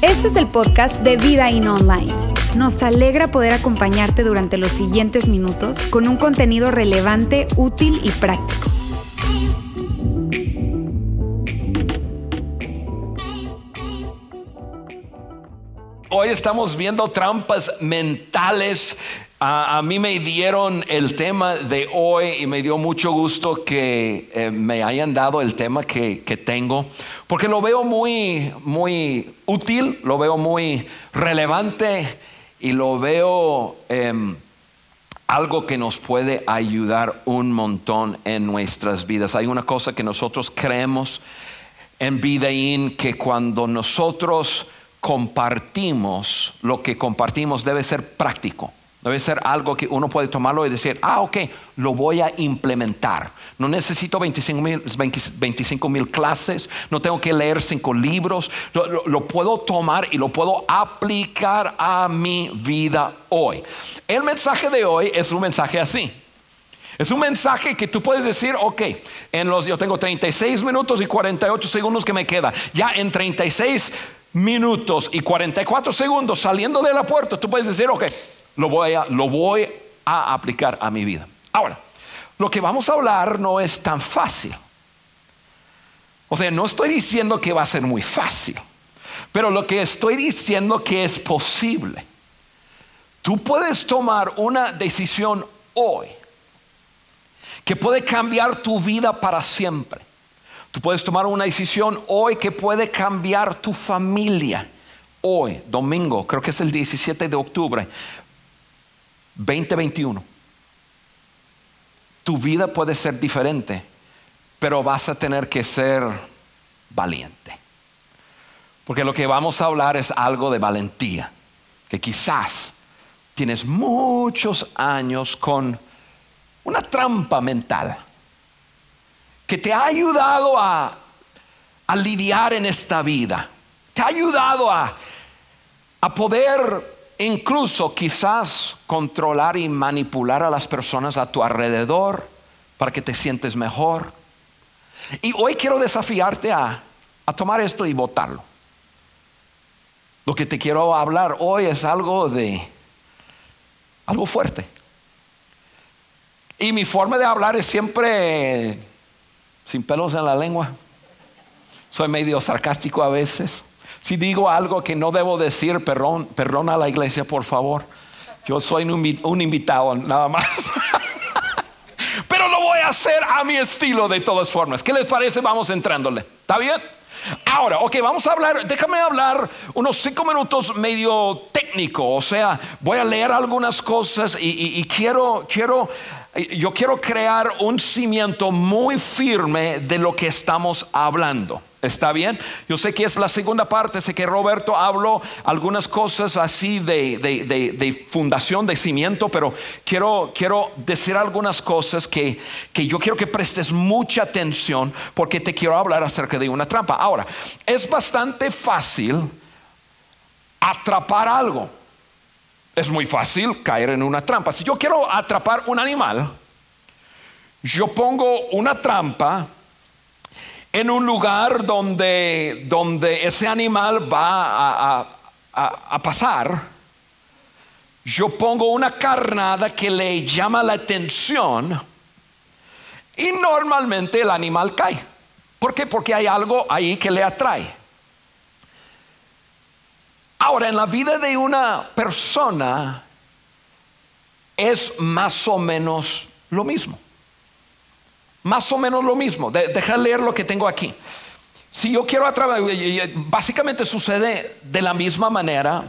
Este es el podcast de Vida In Online. Nos alegra poder acompañarte durante los siguientes minutos con un contenido relevante, útil y práctico. Hoy estamos viendo trampas mentales. A, mí me dieron el tema de hoy y me dio mucho gusto que eh, me hayan dado el tema que, tengo, porque lo veo muy, muy útil, lo veo muy relevante y lo veo em, algo que nos puede ayudar un montón en nuestras vidas. Hay una cosa que nosotros creemos en Vidaín, que cuando nosotros compartimos, lo que compartimos debe ser práctico. Debe ser algo que uno puede tomarlo y decir, ah, ok, lo voy a implementar. No necesito 25 mil clases, no tengo que leer cinco libros, lo, puedo tomar y lo puedo aplicar a mi vida hoy. El mensaje de hoy es un mensaje así. Es un mensaje que tú puedes decir, ok, en los, yo tengo 36 minutos y 48 segundos que me queda. Ya en 36 minutos y 44 segundos saliendo de la puerta, tú puedes decir, ok, lo voy a, lo voy a aplicar a mi vida. Ahora, lo que vamos a hablar no es tan fácil. O sea, no estoy diciendo que va a ser muy fácil, pero lo que estoy diciendo que es posible. Tú puedes tomar una decisión hoy que puede cambiar tu vida para siempre. Tú puedes tomar una decisión hoy que puede cambiar tu familia. Hoy, domingo, creo que es el 17 de octubre, 2021. Tu vida puede ser diferente, pero vas a tener que ser valiente. Porque lo que vamos a hablar es algo de valentía, que quizás tienes muchos años con una trampa mental que te ha ayudado a, lidiar en esta vida, te ha ayudado a, poder incluso quizás controlar y manipular a las personas a tu alrededor para que te sientes mejor. Y hoy quiero desafiarte a, a tomar esto y votarlo. Lo que te quiero hablar hoy es algo de algo fuerte. Y mi forma de hablar es siempre sin pelos en la lengua. Soy medio sarcástico a veces. Si digo algo que no debo decir, perdón, perdona a la iglesia, por favor. Yo soy un, invitado, nada más. Pero lo voy a hacer a mi estilo de todas formas. ¿Qué les parece? Vamos entrándole. ¿Está bien? Ahora, ok, vamos a hablar, déjame hablar unos cinco minutos medio técnico, o sea, voy a leer algunas cosas y, y quiero, quiero yo quiero crear un cimiento muy firme de lo que estamos hablando. ¿Está bien? Yo sé que es la segunda parte, sé que Roberto habló algunas cosas así de, fundación, de cimiento, pero quiero, quiero decir algunas cosas que, que yo quiero que prestes mucha atención porque te quiero hablar acerca de una trampa. Ahora, es bastante fácil atrapar algo es muy fácil caer en una trampa. Si yo quiero atrapar un animal, yo pongo una trampa en un lugar donde, donde ese animal va a, a pasar. Yo pongo una carnada que le llama la atención y normalmente el animal cae. ¿Por qué? Porque hay algo ahí que le atrae. Ahora, en la vida de una persona es más o menos lo mismo. Más o menos lo mismo. deja leer lo que tengo aquí. Si yo quiero atrapar, básicamente sucede de la misma manera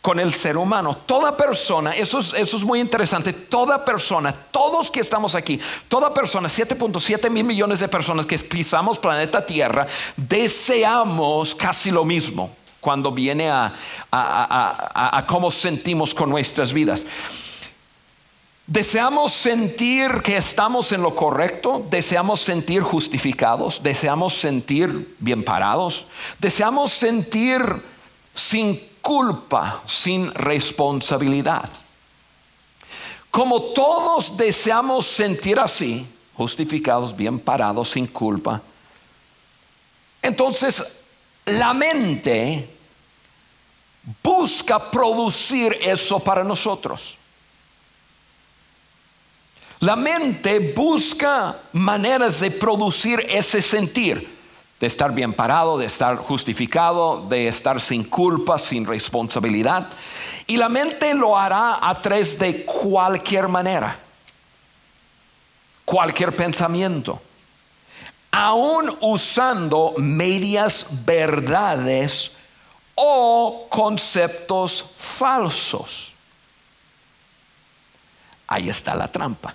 con el ser humano. Toda persona, eso es, eso es muy interesante, toda persona, todos que estamos aquí, toda persona, 7.7 mil millones de personas que pisamos planeta Tierra, deseamos casi lo mismo cuando viene a, cómo sentimos con nuestras vidas. Deseamos sentir que estamos en lo correcto, deseamos sentir justificados, deseamos sentir bien parados, deseamos sentir sin culpa, sin responsabilidad. Como todos deseamos sentir así, justificados, bien parados, sin culpa. Entonces, la mente busca producir eso para nosotros. La mente busca maneras de producir ese sentir, de estar bien parado, de estar justificado, de estar sin culpa, sin responsabilidad. Y la mente lo hará a través de cualquier manera, cualquier pensamiento, aún usando medias verdades o conceptos falsos. Ahí está la trampa.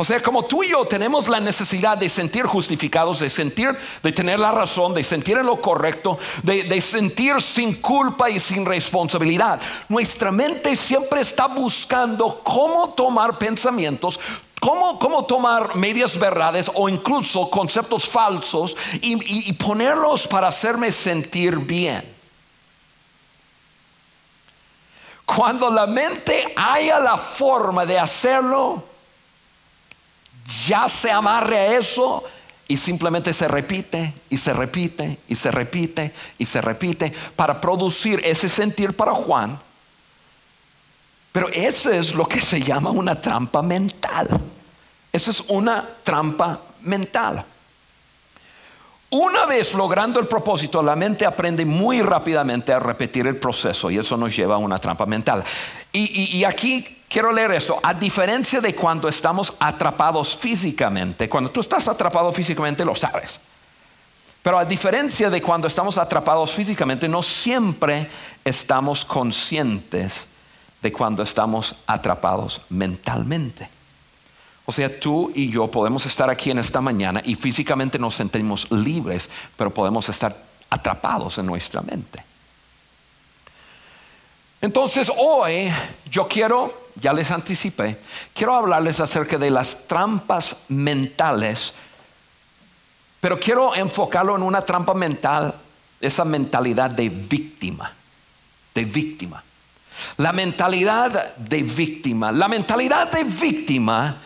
O sea, como tú y yo tenemos la necesidad de sentir justificados, de sentir, de tener la razón, de sentir en lo correcto, de, sentir sin culpa y sin responsabilidad. Nuestra mente siempre está buscando cómo tomar pensamientos, Cómo, tomar medias verdades o incluso conceptos falsos y, ponerlos para hacerme sentir bien. Cuando la mente haya la forma de hacerlo, ya se amarre a eso y simplemente se repite y se repite y se repite y se repite para producir ese sentir para Juan. Pero eso es lo que se llama una trampa mental. Esa es una trampa mental. Una vez logrando el propósito, la mente aprende muy rápidamente a repetir el proceso y eso nos lleva a una trampa mental. Y, aquí quiero leer esto. A diferencia de cuando estamos atrapados físicamente, cuando tú estás atrapado físicamente lo sabes. Pero a diferencia de cuando estamos atrapados físicamente, no siempre estamos conscientes de cuando estamos atrapados mentalmente. O sea, tú y yo podemos estar aquí en esta mañana y físicamente nos sentimos libres, pero podemos estar atrapados en nuestra mente. Entonces hoy yo quiero, ya les anticipé, quiero hablarles acerca de las trampas mentales, pero quiero enfocarlo en una trampa mental, esa mentalidad de víctima, de víctima. La mentalidad de víctima. La mentalidad de víctima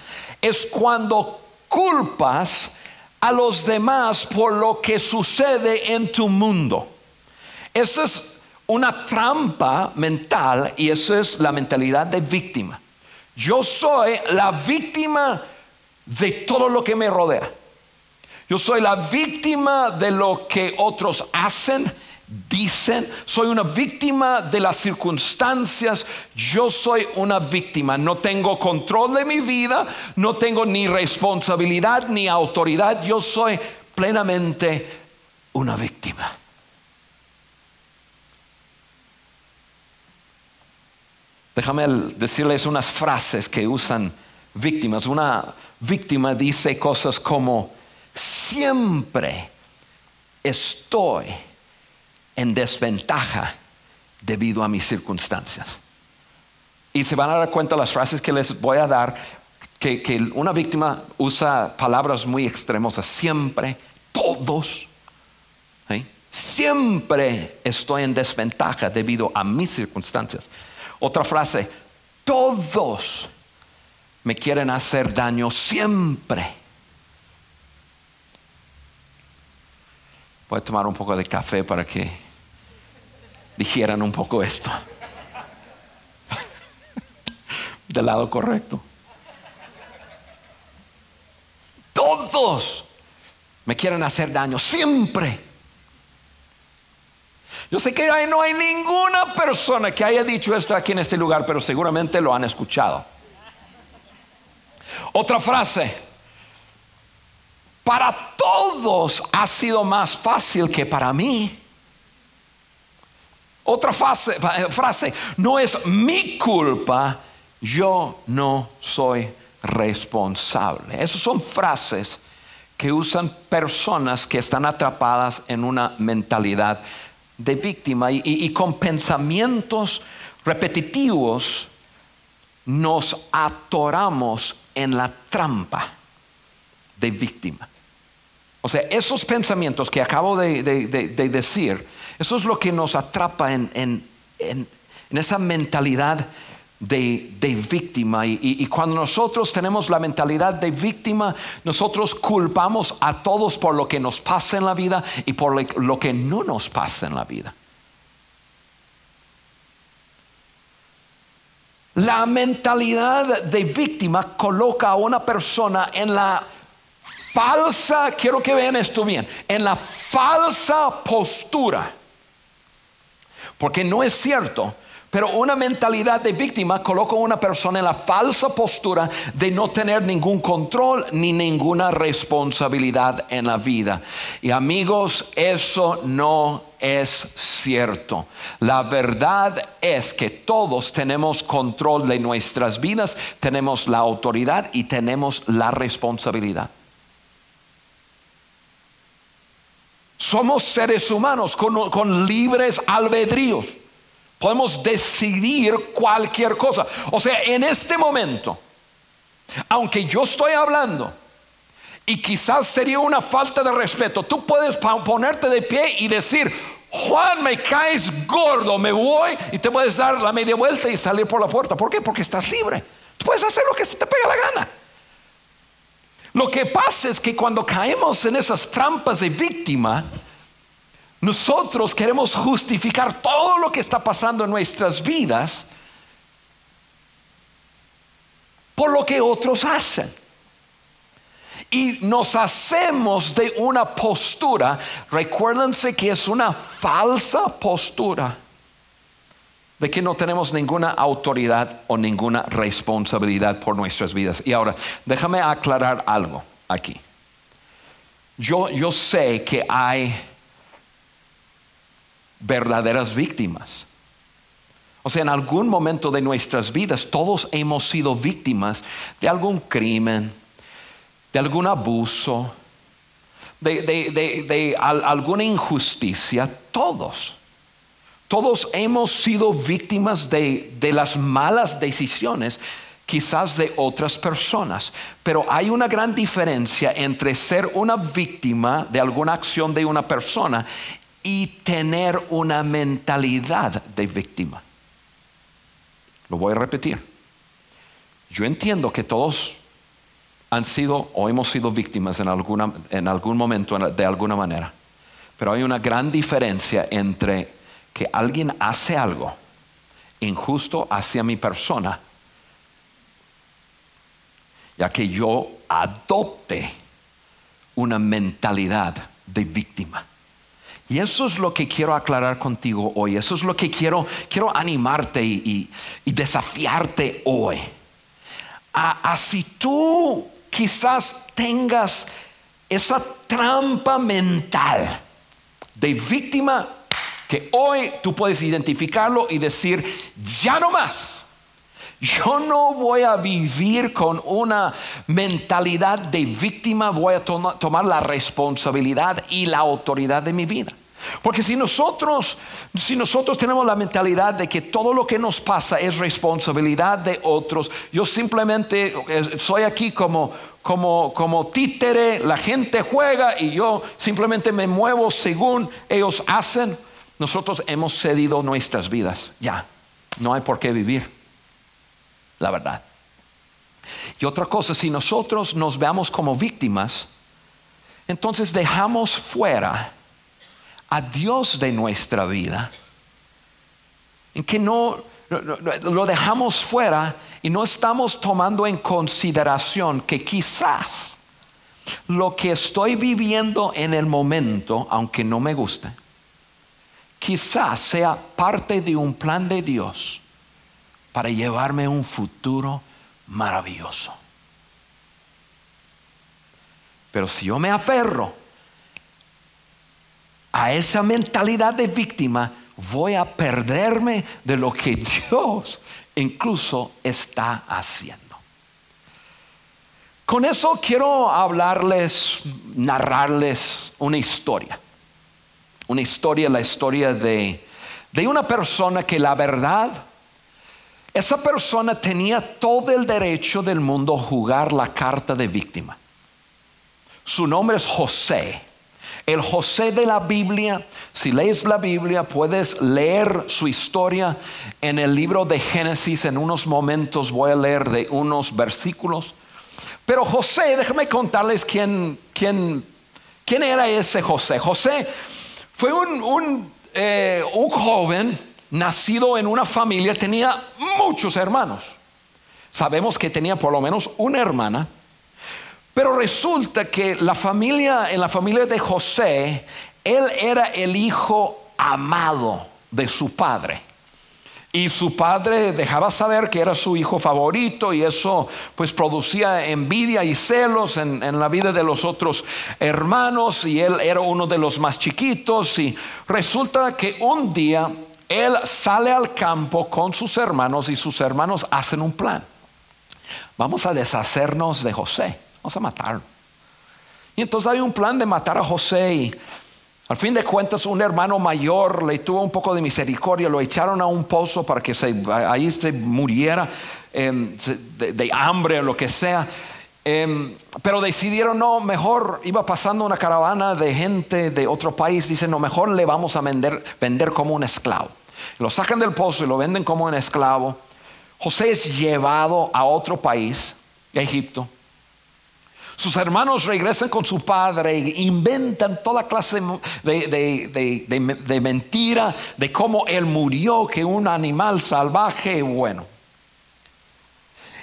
es cuando culpas a los demás por lo que sucede en tu mundo. Esa es una trampa mental y esa es la mentalidad de víctima. Yo soy la víctima de todo lo que me rodea. Yo soy la víctima de lo que otros hacen dicen, soy una víctima de las circunstancias, yo soy una víctima, no tengo control de mi vida, no tengo ni responsabilidad ni autoridad, yo soy plenamente una víctima. Déjame decirles unas frases que usan víctimas. Una víctima dice cosas como, siempre estoy en desventaja debido a mis circunstancias. Y se van a dar cuenta las frases que les voy a dar, que, una víctima usa palabras muy extremosas, siempre, todos. Siempre estoy en desventaja debido a mis circunstancias. Otra frase, todos me quieren hacer daño siempre. Voy a tomar un poco de café para que digieran un poco esto. Del lado correcto. Todos me quieren hacer daño, siempre. Yo sé que no hay ninguna persona que haya dicho esto aquí en este lugar, pero seguramente lo han escuchado. Otra frase, para todos ha sido más fácil que para mí. Otra frase, no es mi culpa, yo no soy responsable. Esas son frases que usan personas que están atrapadas en una mentalidad de víctima y con pensamientos repetitivos nos atoramos en la trampa de víctima. O sea, esos pensamientos que acabo de, decir, eso es lo que nos atrapa en, esa mentalidad de, víctima. Y, cuando nosotros tenemos la mentalidad de víctima, nosotros culpamos a todos por lo que nos pasa en la vida y por lo que no nos pasa en la vida. La mentalidad de víctima coloca a una persona en la falsa, quiero que vean esto bien, en la falsa postura. Porque no es cierto pero una mentalidad de víctima coloca a una persona en la falsa postura de no tener ningún control ni ninguna responsabilidad en la vida. Y amigos, eso no es cierto. La verdad es que todos tenemos control de nuestras vidas, tenemos la autoridad y tenemos la responsabilidad. Somos seres humanos con, libres albedríos. Podemos decidir cualquier cosa. O sea, en este momento, aunque yo estoy hablando, y quizás sería una falta de respeto, tú puedes ponerte de pie y decir, Juan, me caes gordo, me voy, y te puedes dar la media vuelta y salir por la puerta. ¿Por qué? Porque estás libre. Tú puedes hacer lo que se te pega la gana. Lo que pasa es que cuando caemos en esas trampas de víctima, nosotros queremos justificar todo lo que está pasando en nuestras vidas por lo que otros hacen. Y nos hacemos de una postura, recuérdense que es una falsa postura de que no tenemos ninguna autoridad o ninguna responsabilidad por nuestras vidas. Y ahora, déjame aclarar algo aquí. Yo, yo sé que hay verdaderas víctimas. O sea, en algún momento de nuestras vidas todos hemos sido víctimas de algún crimen, de algún abuso, de, alguna injusticia, todos. Todos hemos sido víctimas de, las malas decisiones quizás de otras personas. Pero hay una gran diferencia entre ser una víctima de alguna acción de una persona y tener una mentalidad de víctima. Lo voy a repetir. Yo entiendo que todos han sido o hemos sido víctimas en, en algún momento de alguna manera. Pero hay una gran diferencia entre que alguien hace algo injusto hacia mi persona, ya que yo adopte una mentalidad de víctima. Y eso es lo que quiero aclarar contigo hoy. Eso es lo que quiero, quiero animarte y, desafiarte hoy. A, si tú quizás tengas esa trampa mental de víctima que hoy tú puedes identificarlo y decir, ya no más. Yo no voy a vivir con una mentalidad de víctima, voy a tomar la responsabilidad y la autoridad de mi vida. Porque si nosotros, si nosotros tenemos la mentalidad de que todo lo que nos pasa es responsabilidad de otros, yo simplemente eh, soy aquí como, como, como títere, la gente juega y yo simplemente me muevo según ellos hacen, nosotros hemos cedido nuestras vidas. Ya, no hay por qué vivir, la verdad. Y otra cosa, si nosotros nos veamos como víctimas, entonces dejamos fuera a Dios de nuestra vida, en que no, lo dejamos fuera y no estamos tomando en consideración que quizás lo que estoy viviendo en el momento, aunque no me guste, quizás sea parte de un plan de Dios para llevarme a un futuro maravilloso. Pero si yo me aferro a esa mentalidad de víctima, voy a perderme de lo que Dios incluso está haciendo. Con eso quiero hablarles, narrarles una historia. Una historia, la historia de, de una persona que la verdad, esa persona tenía todo el derecho del mundo a jugar la carta de víctima. Su nombre es José. El José de la Biblia Si lees la Biblia, puedes leer su historia en el libro de Génesis. En unos momentos voy a leer de unos versículos. Pero José, déjame contarles quién, quién, quién era ese José. José fue un, un, eh, un joven nacido en una familia, tenía muchos hermanos. Sabemos que tenía por lo menos una hermana. Pero resulta que la familia, en la familia de José, él era el hijo amado de su padre. Y su padre dejaba saber que era su hijo favorito y eso pues producía envidia y celos en, en, la vida de los otros hermanos y él era uno de los más chiquitos y resulta que un día él sale al campo con sus hermanos y sus hermanos hacen un plan. Vamos a deshacernos de José, vamos a matarlo. Y entonces hay un plan de matar a José y al fin de cuentas, un hermano mayor le tuvo un poco de misericordia, lo echaron a un pozo para que se, ahí se muriera eh, de, hambre o lo que sea. Eh, pero decidieron, no, mejor iba pasando una caravana de gente de otro país, dicen, no, mejor le vamos a vender, vender como un esclavo. Lo sacan del pozo y lo venden como un esclavo. José es llevado a otro país, Egipto. Sus hermanos regresan con su padre e inventan toda clase de, de, de, de, mentira de cómo él murió, que un animal salvaje, bueno.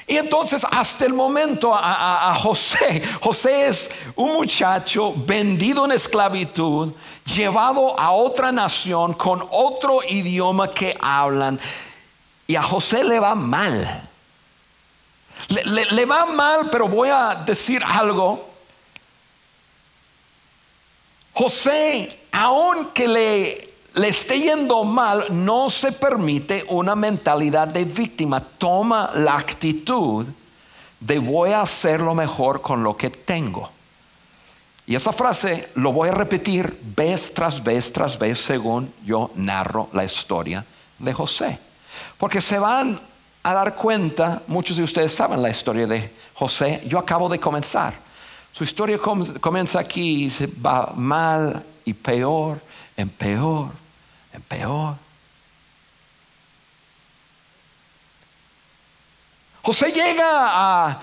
Y entonces hasta el momento a, a, a, José, José es un muchacho vendido en esclavitud, llevado a otra nación con otro idioma que hablan. Y a José le va mal. Le, va mal, pero voy a decir algo. José, aunque le, le esté yendo mal, no se permite una mentalidad de víctima. Toma la actitud de voy a hacer lo mejor con lo que tengo. Y esa frase lo voy a repetir vez tras vez tras vez según yo narro la historia de José. Porque se van a dar cuenta, muchos de ustedes saben la historia de José, yo acabo de comenzar. Su historia comienza aquí y se va mal y peor, en peor, en peor. José llega a,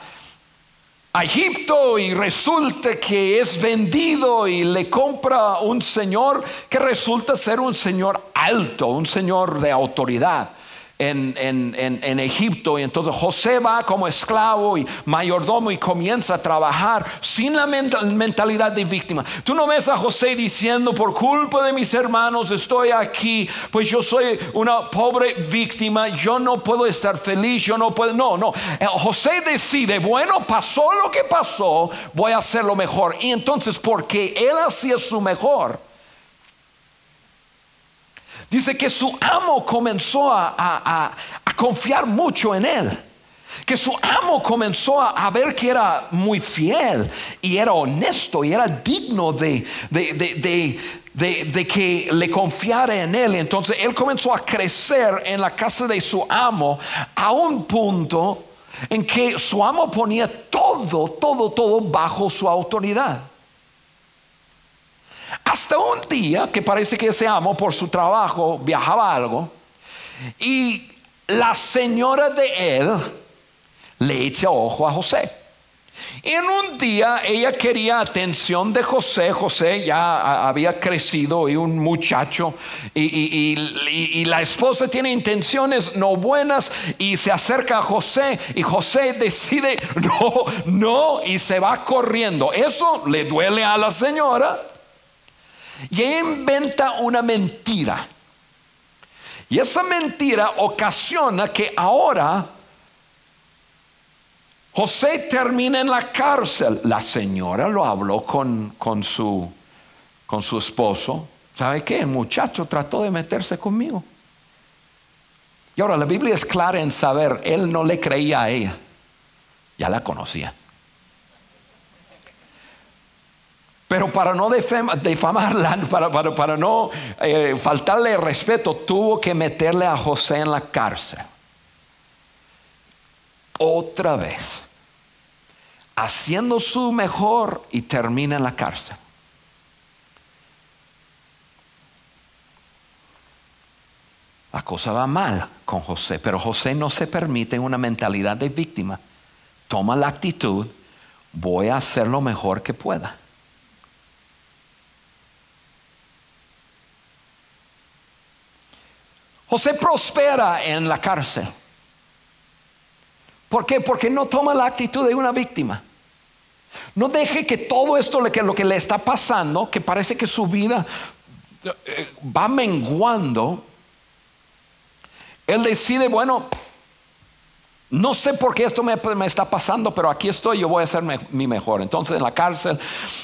a Egipto y resulta que es vendido y le compra un señor que resulta ser un señor alto, un señor de autoridad en, en, en, en, Egipto. Y entonces José va como esclavo y mayordomo y comienza a trabajar sin la mentalidad de víctima. Tú no ves a José diciendo, por culpa de mis hermanos estoy aquí, pues yo soy una pobre víctima, yo no puedo estar feliz, yo no puedo. No, no. Eh, José decide, bueno, pasó lo que pasó, voy a hacer lo mejor. Y entonces, porque él hacía su mejor, Dice que su amo comenzó a, confiar mucho en él. Que su amo comenzó a, ver que era muy fiel y era honesto y era digno de que le confiara en él. Entonces él comenzó a crecer en la casa de su amo a un punto en que su amo ponía todo, todo, todo bajo su autoridad. Hasta un día que parece que ese amo por su trabajo viajaba algo y la señora de él le echa ojo a José. En un día ella quería atención de José. José ya había crecido y un muchacho. Y, y, la esposa tiene intenciones no buenas y se acerca a José. Y José decide no, no y se va corriendo. Eso le duele a la señora. Y ella inventa una mentira. Y esa mentira ocasiona que ahora José termina en la cárcel. La señora lo habló con, con, su, con su esposo. ¿Sabe qué? El muchacho trató de meterse conmigo. Y ahora la Biblia es clara en saber, él no le creía a ella. Ya la conocía. Pero para no difamarla, para, para, no eh, faltarle respeto, tuvo que meterle a José en la cárcel. Otra vez. Haciendo su mejor y termina en la cárcel. La cosa va mal con José, pero José no se permite una mentalidad de víctima. Toma la actitud, voy a hacer lo mejor que pueda. José prospera en la cárcel. ¿Por qué? Porque no toma la actitud de una víctima. No deje que todo esto, lo que le está pasando, que parece que su vida eh, va menguando, él decide, bueno, no sé por qué esto me, está pasando, pero aquí estoy, yo voy a hacer mi mejor. Entonces en la cárcel,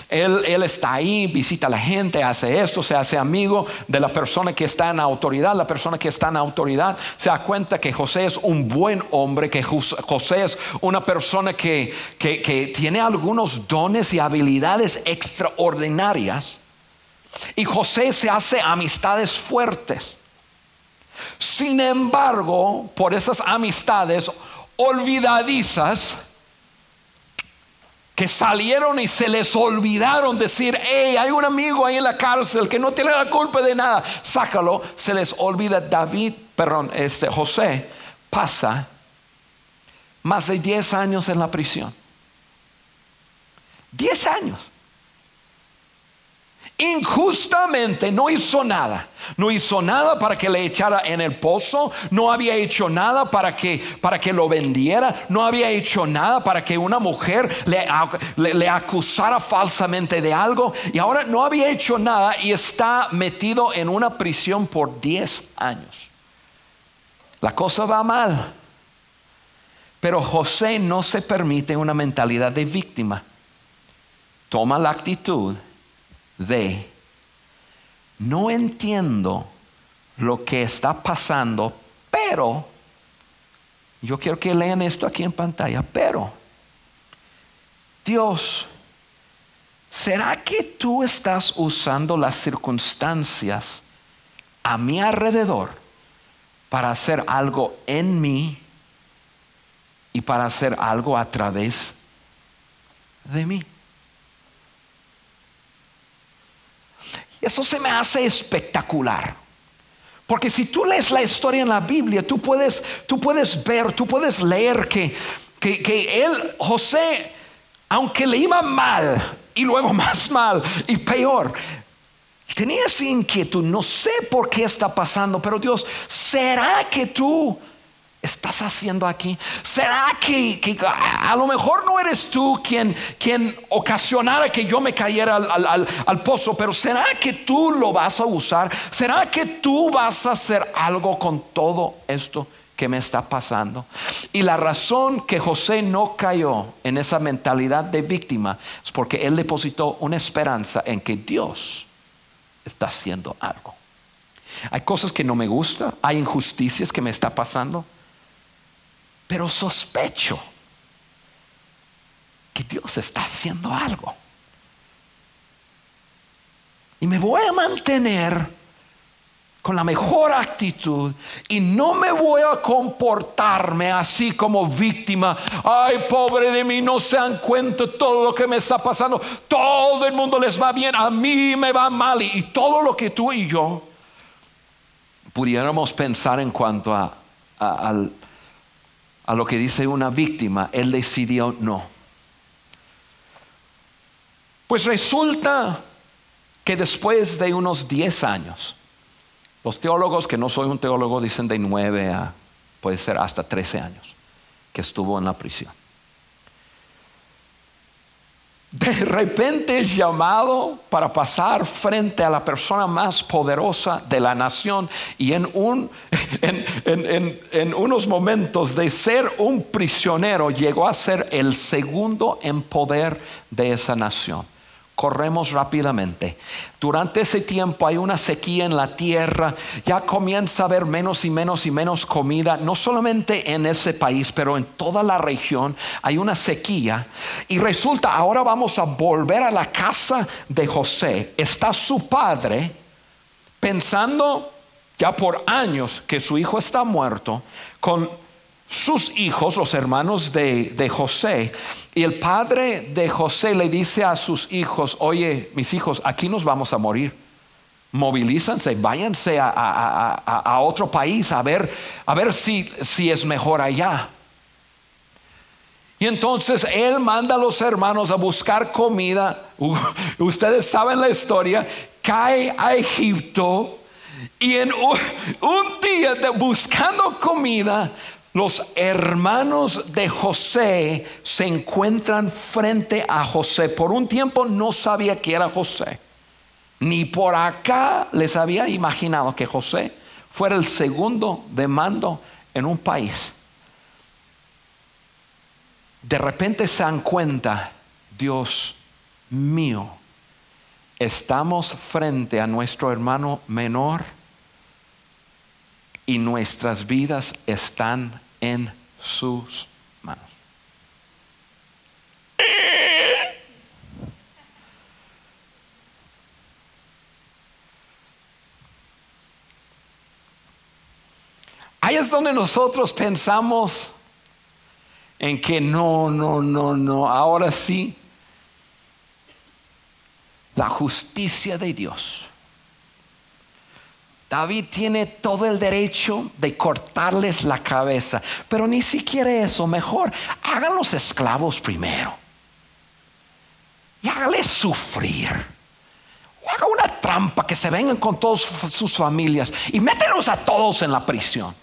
él, está ahí, visita a la gente, hace esto, se hace amigo de la persona que está en autoridad. La persona que está en autoridad se da cuenta que José es un buen hombre, que José es una persona que, que tiene algunos dones y habilidades extraordinarias. Y José se hace amistades fuertes. Sin embargo, por esas amistades olvidadizas, que salieron y se les olvidaron decir, hey, hay un amigo ahí en la cárcel que no tiene la culpa de nada, sácalo, se les olvida. David, perdón, este José pasa más de 10 años en la prisión. 10 años injustamente no hizo nada. No hizo nada para que le echara en el pozo, no había hecho nada para que, para que lo vendiera, no había hecho nada para que una mujer le, le, acusara falsamente de algo y ahora no había hecho nada y está metido en una prisión por 10 años. La cosa va mal. Pero José no se permite una mentalidad de víctima. Toma la actitud de, no entiendo lo que está pasando, pero, yo quiero que lean esto aquí en pantalla, pero, Dios, ¿será que tú estás usando las circunstancias a mi alrededor para hacer algo en mí y para hacer algo a través de mí? Eso se me hace espectacular. Porque si tú lees la historia en la Biblia, tú puedes, tú puedes ver, tú puedes leer que, que, que él, José, aunque le iba mal y luego más mal y peor, tenía esa inquietud, no sé por qué está pasando, pero Dios, ¿será que tú estás haciendo aquí? ¿Será que, a lo mejor no eres tú quien, quien ocasionara que yo me cayera al, al, pozo, pero será que tú lo vas a usar? ¿Será que tú vas a hacer algo con todo esto? que me está pasando. Y la razón que José no cayó en esa mentalidad de víctima es porque él depositó una esperanza en que Dios está haciendo algo. Hay cosas que no me gustan, hay injusticias que me está pasando, pero sospecho que Dios está haciendo algo. Y me voy a mantener con la mejor actitud y no me voy a comportarme así como víctima. Ay, pobre de mí, no se dan cuenta todo lo que me está pasando. Todo el mundo les va bien, a mí me va mal. Y, todo lo que tú y yo pudiéramos pensar en cuanto a, al a lo que dice una víctima, él decidió no. Pues resulta que después de unos 10 años, los teólogos, que no soy un teólogo, dicen de 9 a, puede ser hasta 13 años, que estuvo en la prisión de repente es llamado para pasar frente a la persona más poderosa de la nación y en, un, en, unos momentos de ser un prisionero llegó a ser el segundo en poder de esa nación corremos rápidamente. Durante ese tiempo hay una sequía en la tierra, ya comienza a haber menos y menos y menos comida, no solamente en ese país, pero en toda la región hay una sequía. Y resulta, ahora vamos a volver a la casa de José. Está su padre pensando ya por años que su hijo está muerto, con sus hijos, los hermanos de, José, y el padre de José le dice a sus hijos, oye, mis hijos, aquí nos vamos a morir. movilízanse, váyanse a, otro país a ver, a ver si, si es mejor allá. Y entonces él manda a los hermanos a buscar comida. Ustedes saben la historia. Cae a Egipto y en un, día de buscando comida, los hermanos de José se encuentran frente a José. Por un tiempo no sabía que era José. Ni por acá les había imaginado que José fuera el segundo de mando en un país. De repente se dan cuenta, Dios mío, estamos frente a nuestro hermano menor y nuestras vidas están en sus manos. Ahí es donde nosotros pensamos en que no, no, no, no, ahora sí, la justicia de Dios. David tiene todo el derecho de cortarles la cabeza, pero ni siquiera eso, mejor, hagan los esclavos primero. Y hágales sufrir. O haga una trampa que se vengan con todas sus familias y mételos a todos en la prisión.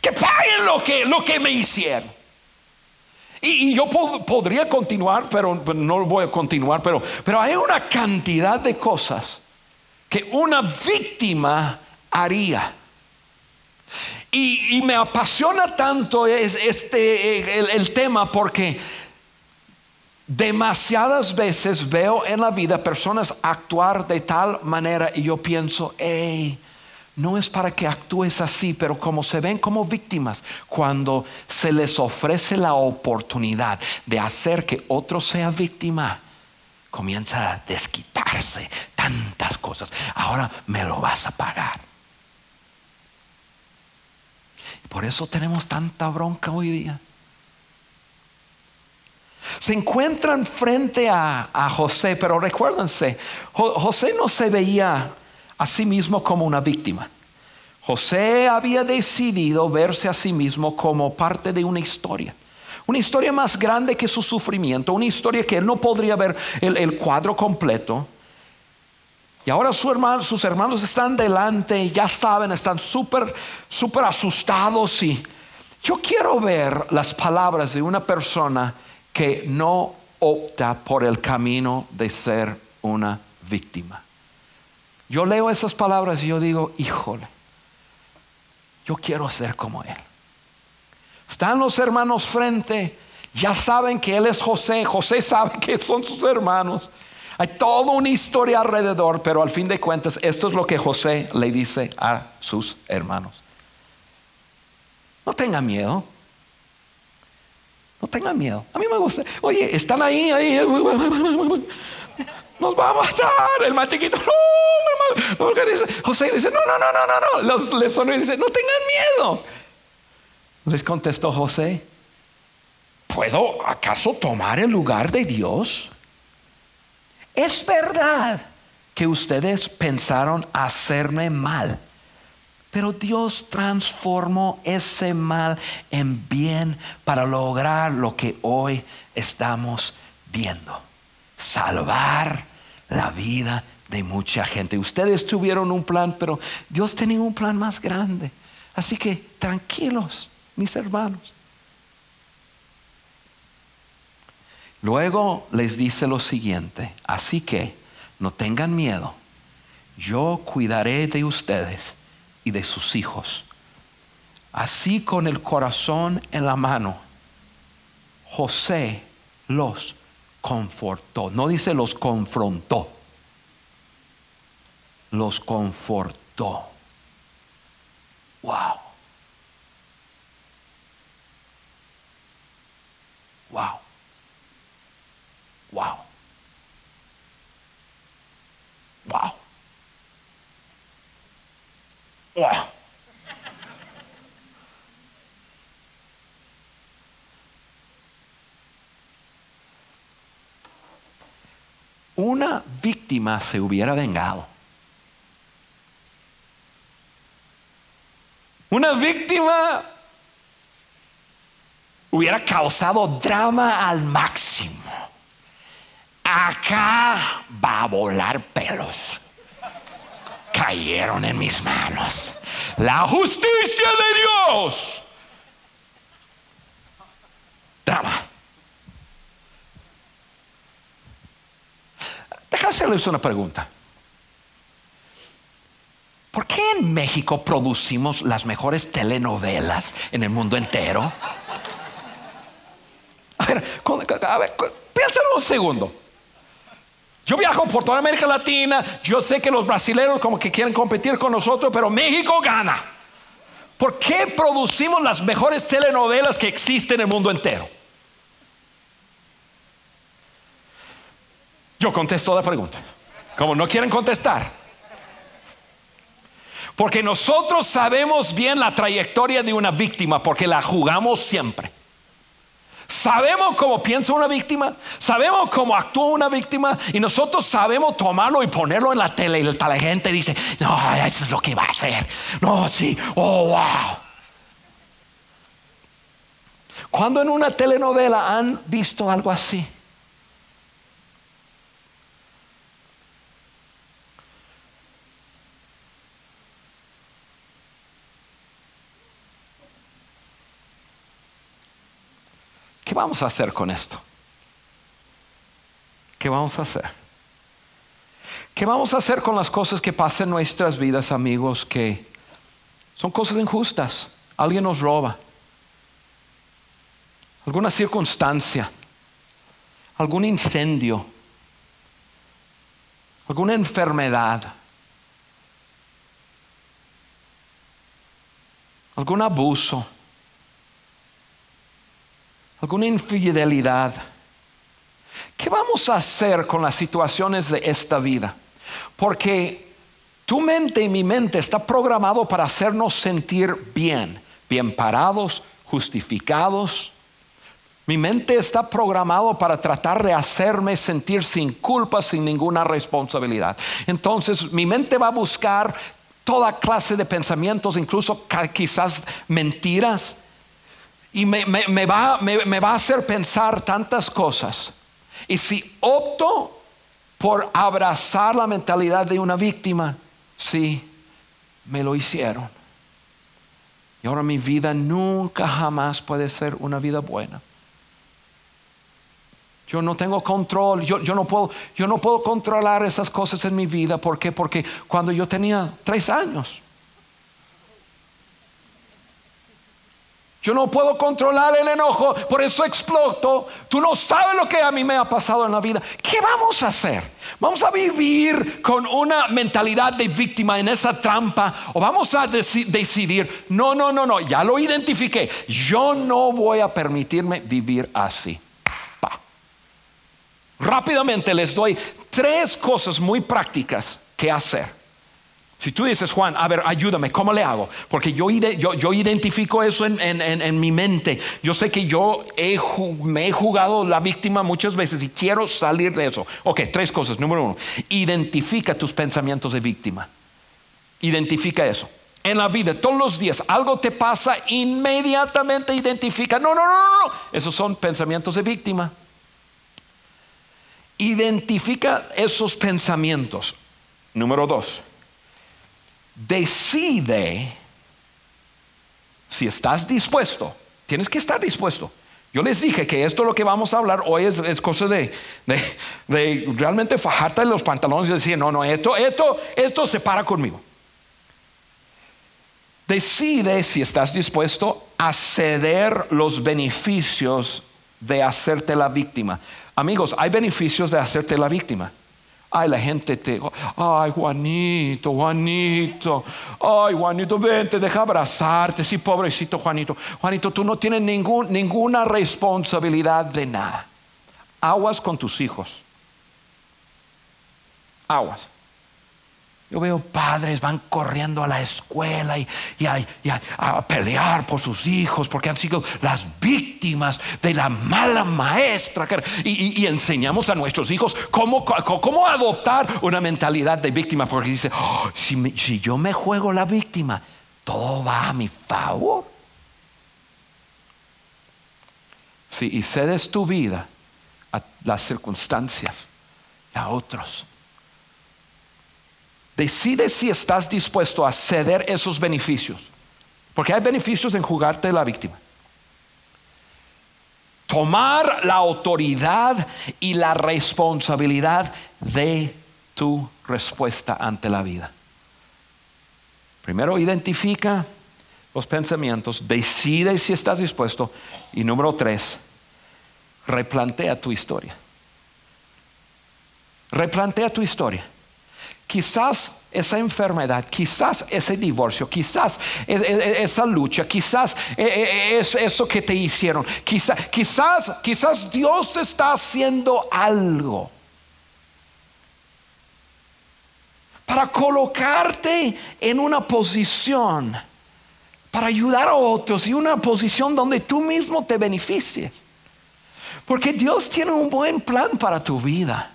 Que paguen lo que, lo que me hicieron. Y, yo podría continuar, pero no voy a continuar, pero, pero hay una cantidad de cosas que una víctima haría. Y, me apasiona tanto este, el, el, tema porque demasiadas veces veo en la vida personas actuar de tal manera y yo pienso, hey, no es para que actúes así, pero como se ven como víctimas, cuando se les ofrece la oportunidad de hacer que otro sea víctima, comienza a desquitarse tantas cosas. Ahora me lo vas a pagar. Por eso tenemos tanta bronca hoy día. Se encuentran frente a, José, pero recuérdense, José no se veía a sí mismo como una víctima. José había decidido verse a sí mismo como parte de una historia. Una historia más grande que su sufrimiento, una historia que él no podría ver el, cuadro completo. Y ahora sus hermanos están delante, ya saben, están súper, súper asustados. Y yo quiero ver las palabras de una persona que no opta por el camino de ser una víctima. Yo leo esas palabras y yo digo, híjole, yo quiero ser como Él. Están los hermanos frente, ya saben que Él es José, José sabe que son sus hermanos. Hay toda una historia alrededor, pero al fin de cuentas esto es lo que José le dice a sus hermanos. No tengan miedo. No tengan miedo. A mí me gusta. Oye, están ahí, ahí nos va a matar. El más chiquito, no, José dice, no, no, no, no, no, no. Los, les sonríe y dice, no tengan miedo. Les contestó José, ¿puedo acaso tomar el lugar de Dios? Es verdad que ustedes pensaron hacerme mal, pero Dios transformó ese mal en bien para lograr lo que hoy estamos viendo salvar la vida de mucha gente. Ustedes tuvieron un plan, pero Dios tenía un plan más grande. Así que tranquilos, mis hermanos. Luego les dice lo siguiente, así que no tengan miedo, yo cuidaré de ustedes y de sus hijos. Así con el corazón en la mano, José los confortó. No dice los confrontó. Los confortó. Wow. Wow wow. Wow. Wow. Una víctima se hubiera vengado. Una víctima hubiera causado drama al máximo. Acá va a volar pelos. Cayeron en mis manos. La justicia de Dios. Drama. Déjame hacerles una pregunta. ¿Por qué en México producimos las mejores telenovelas en el mundo entero? A ver, un segundo. Yo viajo por toda América Latina, yo sé que los brasileños como que quieren competir con nosotros, pero México gana. ¿Por qué producimos las mejores telenovelas que existen en el mundo entero? Yo contesto la pregunta. Como no quieren contestar. Porque nosotros sabemos bien la trayectoria de una víctima porque la jugamos siempre. Sabemos cómo piensa una víctima, sabemos cómo actúa una víctima y nosotros sabemos tomarlo y ponerlo en la tele y la gente dice, no, eso es lo que va a hacer. No, sí, oh, wow. Cuando en una telenovela han visto algo así? Vamos a hacer con esto? ¿Qué vamos a hacer? ¿Qué vamos a hacer con las cosas que pasan en nuestras vidas, amigos, que son cosas injustas? Alguien nos roba. Alguna circunstancia. Algún incendio. Alguna enfermedad. Algún abuso alguna infidelidad. ¿Qué vamos a hacer con las situaciones de esta vida? Porque tu mente y mi mente está programado para hacernos sentir bien, bien parados, justificados. Mi mente está programado para tratar de hacerme sentir sin culpa, sin ninguna responsabilidad. Entonces mi mente va a buscar toda clase de pensamientos, incluso quizás mentiras, y me, va, me a hacer pensar tantas cosas. Y si opto por abrazar la mentalidad de una víctima, sí, me lo hicieron. Y ahora mi vida nunca jamás puede ser una vida buena. Yo no tengo control, yo, no puedo, yo no puedo controlar esas cosas en mi vida. ¿Por qué? Porque cuando yo tenía tres años, Yo no puedo controlar el enojo, por eso exploto. Tú no sabes lo que a mí me ha pasado en la vida. ¿Qué vamos a hacer? ¿Vamos a vivir con una mentalidad de víctima en esa trampa? ¿O vamos a decidir, no, no, no, no, ya lo identifiqué. Yo no voy a permitirme vivir así. Rápidamente les doy tres cosas muy prácticas que hacer. Si tú dices, Juan, a ver, ayúdame, ¿cómo le hago? Porque yo, yo, identifico eso en, mi mente. Yo sé que yo me he jugado la víctima muchas veces y quiero salir de eso. Ok, tres cosas. Número uno, identifica tus pensamientos de víctima. Identifica eso. En la vida, todos los días, algo te pasa, inmediatamente identifica. No, no, no, no. Esos son pensamientos de víctima. Identifica esos pensamientos. Número dos decide si estás dispuesto. Tienes que estar dispuesto. Yo les dije que esto lo que vamos a hablar hoy es, cosa de, realmente fajarte los pantalones y decir, no, no, esto, esto, esto se para conmigo. Decide si estás dispuesto a ceder los beneficios de hacerte la víctima. Amigos, hay beneficios de hacerte la víctima. Ay, la gente te, ay, Juanito, Juanito, ay, Juanito, vente, deja abrazarte, sí, pobrecito Juanito. Juanito, tú no tienes ningún, ninguna responsabilidad de nada. Aguas con tus hijos. Aguas. Yo veo padres van corriendo a la escuela y, a, pelear por sus hijos porque han sido las víctimas de la mala maestra. Y, enseñamos a nuestros hijos cómo, cómo, adoptar una mentalidad de víctima porque dice, oh, si, si yo me juego la víctima, todo va a mi favor. Si y cedes tu vida a las circunstancias y a otros. Decide si estás dispuesto a ceder esos beneficios. Porque hay beneficios en jugarte la víctima. Tomar la autoridad y la responsabilidad de tu respuesta ante la vida. Primero identifica los pensamientos, decide si estás dispuesto y número tres, replantea tu historia. Replantea tu historia. Quizás esa enfermedad, quizás ese divorcio, quizás esa lucha, quizás e, e, es eso que te hicieron, quizás, quizás, quizás Dios está haciendo algo para colocarte en una posición, para ayudar a otros y una posición donde tú mismo te beneficies. Porque Dios tiene un buen plan para tu vida.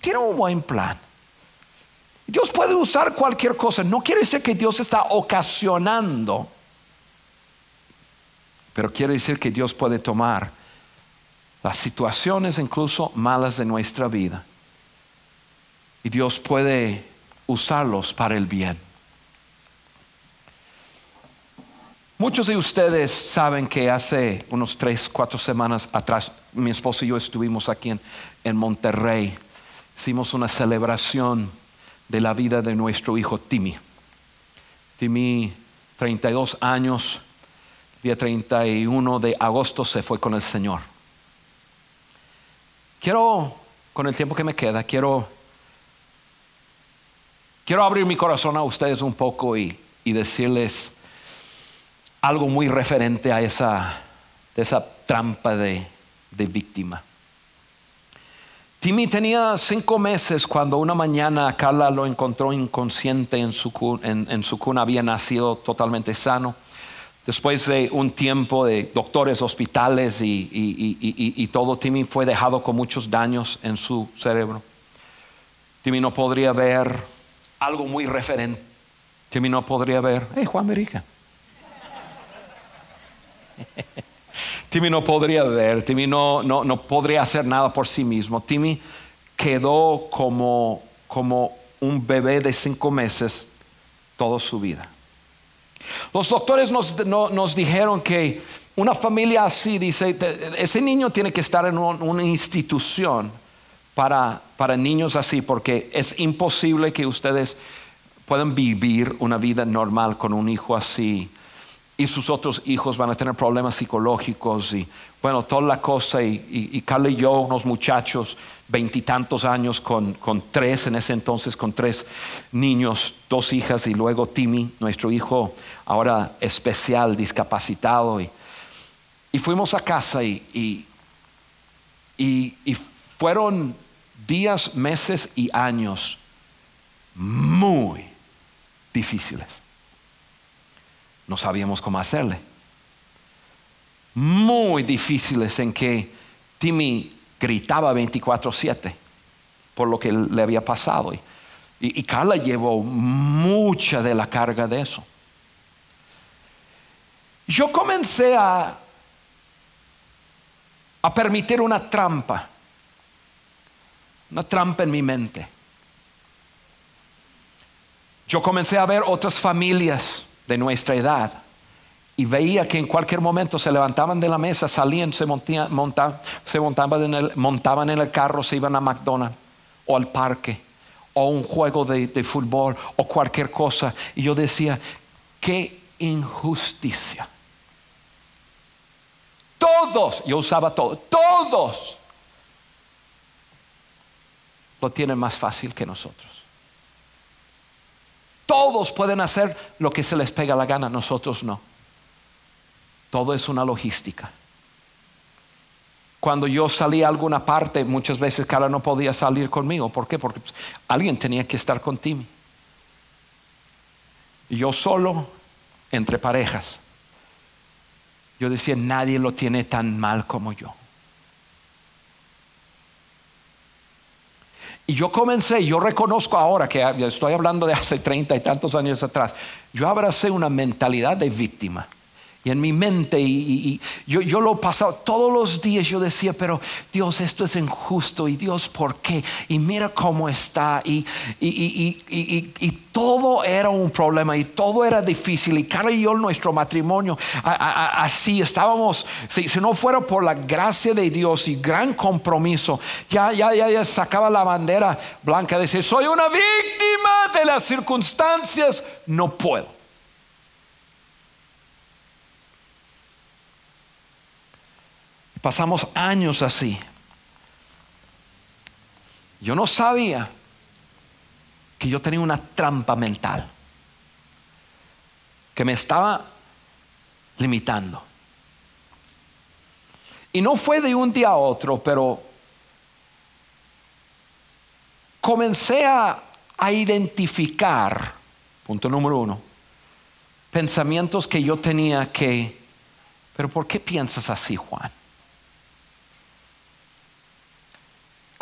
Tiene un buen plan. Dios puede usar cualquier cosa. No quiere decir que Dios está ocasionando. Pero quiere decir que Dios puede tomar las situaciones incluso malas de nuestra vida. Y Dios puede usarlos para el bien. Muchos de ustedes saben que hace unos tres, cuatro semanas atrás mi esposo y yo estuvimos aquí en, en Monterrey. Hicimos una celebración de la vida de nuestro hijo Timmy. Timmy, 32 años, día 31 de agosto se fue con el Señor. Quiero, con el tiempo que me queda, quiero Quiero abrir mi corazón a ustedes un poco y, decirles algo muy referente a esa, esa trampa de, víctima. Timmy tenía cinco meses cuando una mañana Carla lo encontró inconsciente en su, cuna, había nacido totalmente sano. Después de un tiempo de doctores, hospitales y, y, todo, Timmy fue dejado con muchos daños en su cerebro. Timmy no podría ver, algo muy referente. Timmy no podría ver, hey Juan Merica. Timmy no podría ver, Timmy no, no, no, podría hacer nada por sí mismo. Timmy quedó como, como un bebé de cinco meses toda su vida. Los doctores nos, nos dijeron que una familia así, dice, ese niño tiene que estar en una institución para, para niños así, porque es imposible que ustedes puedan vivir una vida normal con un hijo así y sus otros hijos van a tener problemas psicológicos y bueno, toda la cosa y, y, Carla y yo, unos muchachos, veintitantos años con, con, tres, en ese entonces con tres niños, dos hijas y luego Timmy, nuestro hijo ahora especial, discapacitado y, y fuimos a casa y, y fueron días, meses y años muy difíciles. No sabíamos cómo hacerle. Muy difíciles en que Timmy gritaba 24/7 por lo que le había pasado. Y, Carla llevó mucha de la carga de eso. Yo comencé a, a permitir una trampa una trampa en mi mente. Yo comencé a ver otras familias de nuestra edad y veía que en cualquier momento se levantaban de la mesa, salían, se, montaban, se montaban, en el, montaban en el carro, se iban a McDonald's o al parque o un juego de, de fútbol o cualquier cosa. Y yo decía, qué injusticia. Todos, yo usaba todo, todos lo tienen más fácil que nosotros. Todos pueden hacer lo que se les pega la gana, nosotros no. Todo es una logística. Cuando yo salí a alguna parte, muchas veces Carla no podía salir conmigo. ¿Por qué? Porque alguien tenía que estar con. Y yo solo entre parejas. Yo decía, nadie lo tiene tan mal como yo. Y yo comencé, yo reconozco ahora que estoy hablando de hace treinta y tantos años atrás, yo abracé una mentalidad de víctima. Y en mi mente, y, yo, yo, lo pasaba todos los días, yo decía, pero Dios, esto es injusto, y Dios, ¿por qué? Y mira cómo está, y, y todo era un problema, y todo era difícil, y Carla y yo, nuestro matrimonio, así estábamos, si, si, no fuera por la gracia de Dios y gran compromiso, ya, ya, ya, ya sacaba la bandera blanca, decía, soy una víctima de las circunstancias, no puedo. Pasamos años así. Yo no sabía que yo tenía una trampa mental que me estaba limitando. Y no fue de un día a otro, pero comencé a, a identificar, punto número uno, pensamientos que yo tenía que, pero ¿por qué piensas así, Juan?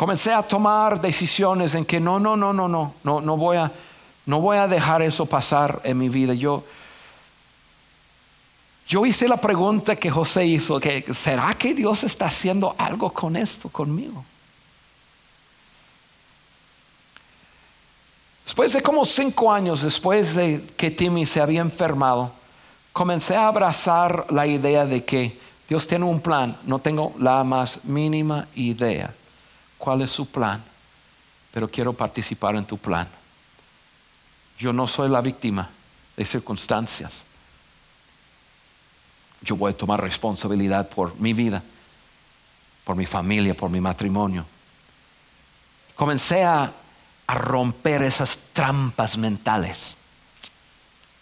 Comencé a tomar decisiones en que no, no, no, no, no, no, no voy a, no voy a dejar eso pasar en mi vida. Yo, yo hice la pregunta que José hizo, que ¿será que Dios está haciendo algo con esto conmigo? Después de como cinco años, después de que Timmy se había enfermado, comencé a abrazar la idea de que Dios tiene un plan, no tengo la más mínima idea cuál es su plan, pero quiero participar en tu plan. Yo no soy la víctima de circunstancias. Yo voy a tomar responsabilidad por mi vida, por mi familia, por mi matrimonio. Comencé a, romper esas trampas mentales.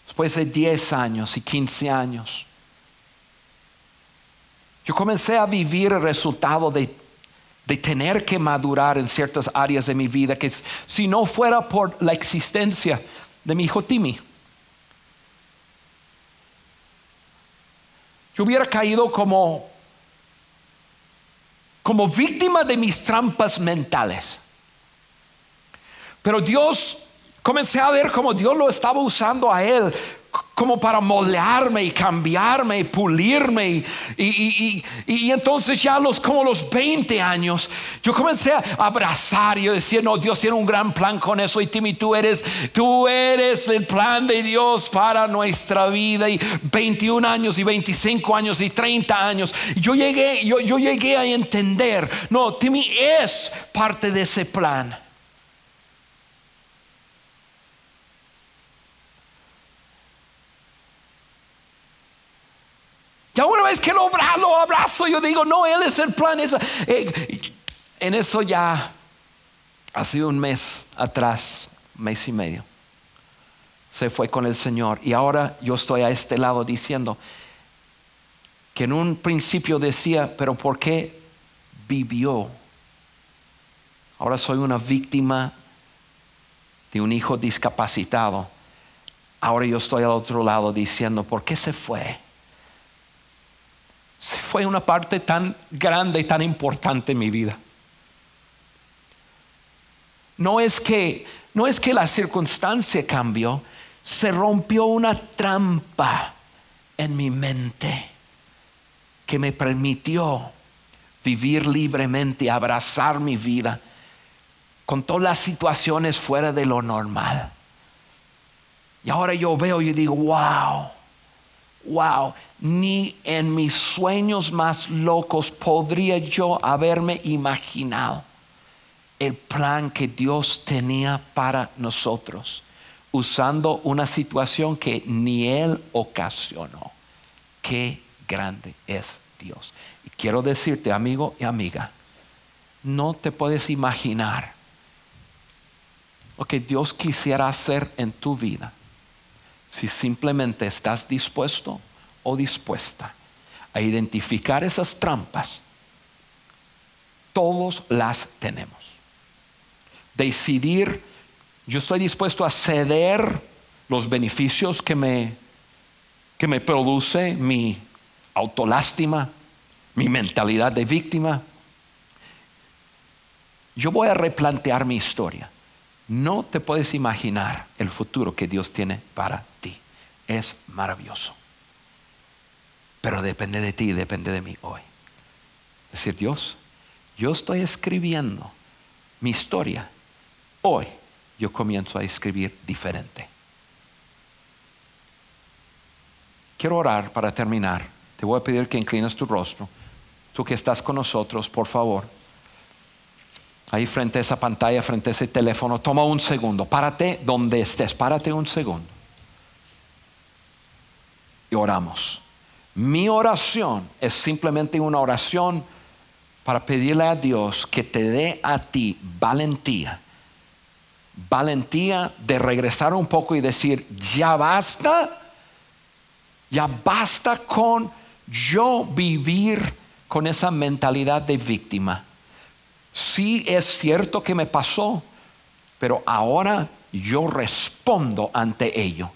Después de 10 años y 15 años, yo comencé a vivir el resultado de de tener que madurar en ciertas áreas de mi vida, que si no fuera por la existencia de mi hijo Timmy, yo hubiera caído como, como víctima de mis trampas mentales. Pero Dios, comencé a ver cómo Dios lo estaba usando a él como para moldearme y cambiarme y pulirme. Y, entonces ya los, como los 20 años, yo comencé a abrazar y decía, no, Dios tiene un gran plan con eso. Y Timmy, tú eres, tú eres el plan de Dios para nuestra vida. Y 21 años y 25 años y 30 años. Yo llegué, yo, yo llegué a entender, no, Timmy es parte de ese plan. Vez que lo, abrazo, yo digo, no, Él es el plan. Eh, en eso ya ha sido un mes atrás, mes y medio. Se fue con el Señor. Y ahora yo estoy a este lado diciendo que en un principio decía, pero ¿por qué vivió? Ahora soy una víctima de un hijo discapacitado. Ahora yo estoy al otro lado diciendo, ¿por qué se fue? Fue una parte tan grande y tan importante en mi vida. No es que, no es que la circunstancia cambió, se rompió una trampa en mi mente que me permitió vivir libremente, abrazar mi vida con todas las situaciones fuera de lo normal. Y ahora yo veo y digo, wow, wow, ni en mis sueños más locos podría yo haberme imaginado el plan que Dios tenía para nosotros, usando una situación que ni Él ocasionó. Qué grande es Dios. Y quiero decirte, amigo y amiga, no te puedes imaginar lo que Dios quisiera hacer en tu vida si simplemente estás dispuesto o dispuesta a identificar esas trampas, todos las tenemos. Decidir, yo estoy dispuesto a ceder los beneficios que me, que me produce mi autolástima, mi mentalidad de víctima. yo voy a replantear mi historia. No te puedes imaginar el futuro que Dios tiene para ti. Es maravilloso. Pero depende de ti depende de mí hoy. Es decir, Dios, yo estoy escribiendo mi historia. Hoy yo comienzo a escribir diferente. Quiero orar para terminar. Te voy a pedir que inclines tu rostro. Tú que estás con nosotros, por favor. Ahí frente a esa pantalla, frente a ese teléfono, toma un segundo. Párate donde estés, párate un segundo. Y oramos. Mi oración es simplemente una oración para pedirle a Dios que te dé a ti valentía. Valentía de regresar un poco y decir, ya basta ya basta con yo vivir con esa mentalidad de víctima. Sí es cierto que me pasó, pero ahora yo respondo ante ello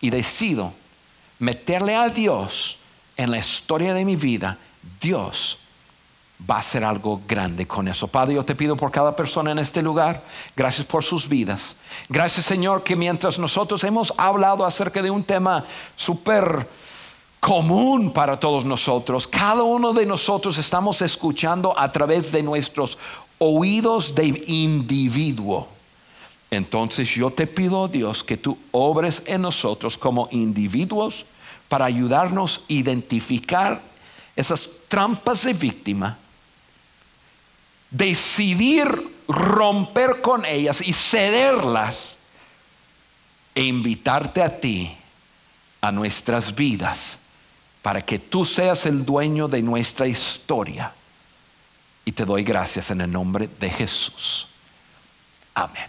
y decido meterle a Dios en la historia de mi vida. Dios va a hacer algo grande con eso. Padre, yo te pido por cada persona en este lugar, gracias por sus vidas. Gracias Señor que mientras nosotros hemos hablado acerca de un tema súper común para todos nosotros, cada uno de nosotros estamos escuchando a través de nuestros oídos de individuo. Entonces yo te pido, Dios, que tú obres en nosotros como individuos para ayudarnos a identificar esas trampas de víctima decidir romper con ellas y cederlas e invitarte a ti, a nuestras vidas, para que tú seas el dueño de nuestra historia. Y te doy gracias en el nombre de Jesús. Amén.